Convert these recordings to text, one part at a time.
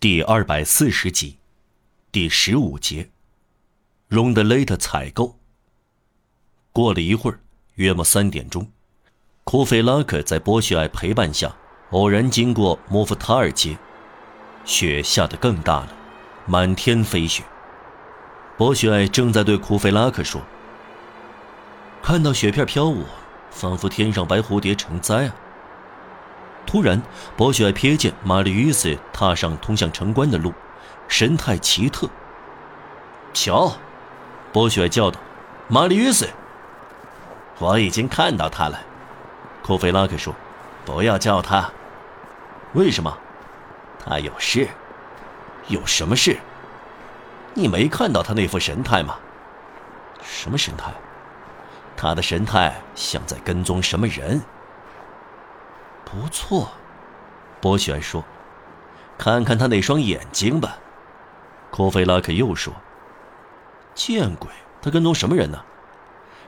第二百四十集，第十五节，荣德雷特采购。过了一会儿，约莫三点钟，库菲拉克在波雪爱陪伴下，偶然经过莫夫塔尔街，雪下得更大了，满天飞雪。波雪爱正在对库菲拉克说：“看到雪片飘舞，仿佛天上白蝴蝶成灾啊。”突然，博雪瞥见玛丽与斯踏上通向城关的路，神态奇特。瞧，博雪叫道：“玛丽与斯！”我已经看到他了。库菲拉克说：“不要叫他。为什么？他有事。有什么事？你没看到他那副神态吗？什么神态？他的神态像在跟踪什么人。”不错，波雪说：“看看他那双眼睛吧。”库菲拉克又说：“见鬼，他跟踪什么人呢？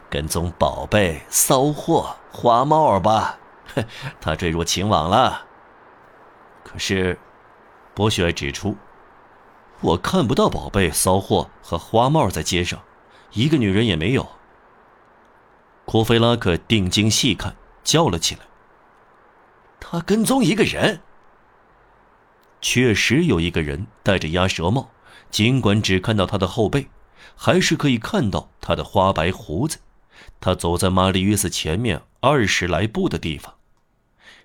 跟踪宝贝、骚货、花帽吧？哼，他坠入情网了。可是，博学指出，我看不到宝贝、骚货和花帽在街上，一个女人也没有。”库菲拉克定睛细看，叫了起来。他跟踪一个人。确实有一个人戴着鸭舌帽，尽管只看到他的后背，还是可以看到他的花白胡子。他走在玛丽约斯前面二十来步的地方。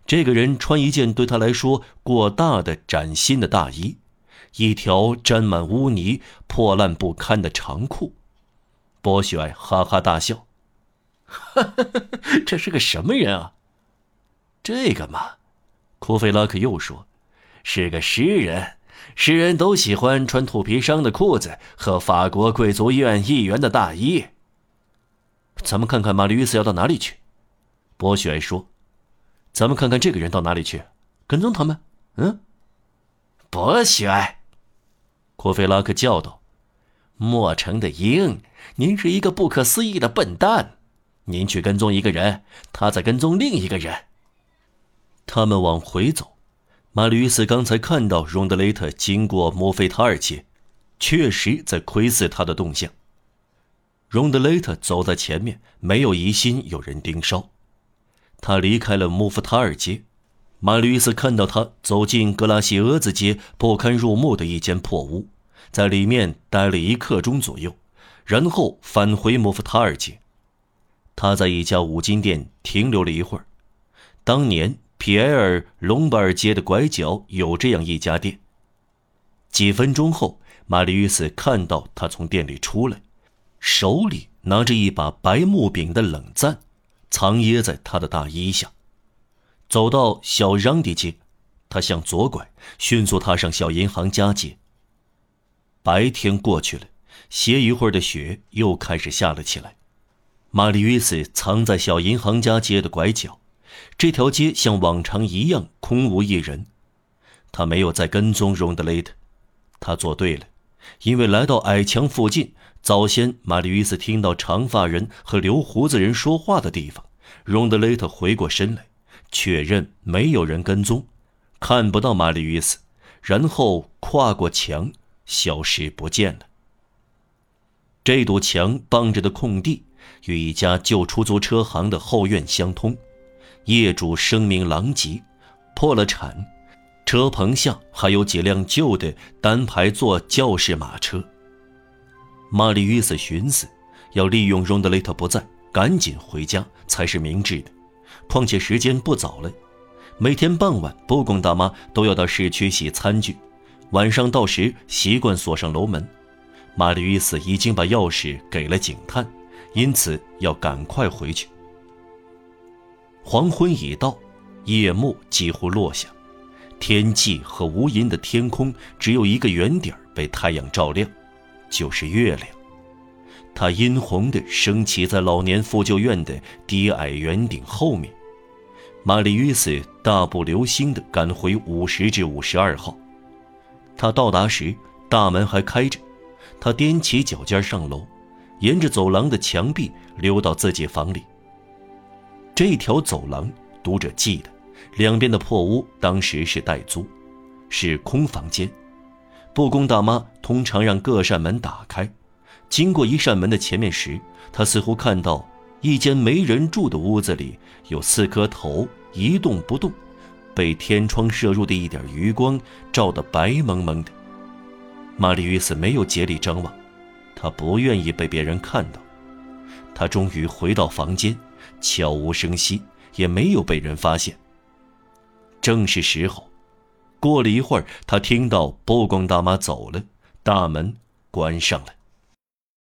这个人穿一件对他来说过大的崭新的大衣，一条沾满污泥、破烂不堪的长裤。波雪哈哈大笑：“，这是个什么人啊？”这个嘛，库菲拉克又说：“是个诗人，诗人都喜欢穿土皮商的裤子和法国贵族院议员的大衣。”咱们看看玛丽·斯要到哪里去。”博雪说，“咱们看看这个人到哪里去，跟踪他们。”嗯，博雪，库菲拉克叫道：“莫城的鹰，您是一个不可思议的笨蛋！您去跟踪一个人，他在跟踪另一个人。”他们往回走，马吕斯刚才看到荣德雷特经过莫菲塔尔街，确实在窥视他的动向。荣德雷特走在前面，没有疑心有人盯梢。他离开了莫夫塔尔街，马吕斯看到他走进格拉西俄兹街不堪入目的一间破屋，在里面待了一刻钟左右，然后返回莫夫塔尔街。他在一家五金店停留了一会儿，当年。皮埃尔·隆巴尔街的拐角有这样一家店。几分钟后，玛丽·斯看到他从店里出来，手里拿着一把白木柄的冷赞，藏掖在他的大衣下。走到小让迪街，他向左拐，迅速踏上小银行家街。白天过去了，歇一会儿的雪又开始下了起来。玛丽·斯藏在小银行家街的拐角。这条街像往常一样空无一人，他没有再跟踪荣德雷特，他做对了，因为来到矮墙附近，早先玛丽·与斯听到长发人和留胡子人说话的地方，荣德雷特回过身来，确认没有人跟踪，看不到玛丽·与斯，然后跨过墙，消失不见了。这堵墙傍着的空地与一家旧出租车行的后院相通。业主声名狼藉，破了产，车棚下还有几辆旧的单排座轿式马车。玛丽·约瑟寻思，要利用荣德雷特不在，赶紧回家才是明智的。况且时间不早了，每天傍晚，布贡大妈都要到市区洗餐具，晚上到时习惯锁上楼门。玛丽·约瑟已经把钥匙给了警探，因此要赶快回去。黄昏已到，夜幕几乎落下，天际和无垠的天空只有一个圆点被太阳照亮，就是月亮。它殷红的升起在老年妇救院的低矮圆顶后面。玛丽·约瑟大步流星地赶回五十至五十二号。他到达时，大门还开着。他踮起脚尖上楼，沿着走廊的墙壁溜到自己房里。这条走廊，读者记得，两边的破屋当时是待租，是空房间，布宫大妈通常让各扇门打开，经过一扇门的前面时，她似乎看到一间没人住的屋子里有四颗头一动不动，被天窗射入的一点余光照得白蒙蒙的。玛丽与斯没有竭力张望，她不愿意被别人看到。她终于回到房间，悄无声息，也没有被人发现。正是时候。过了一会儿，他听到波光大妈走了，大门关上了。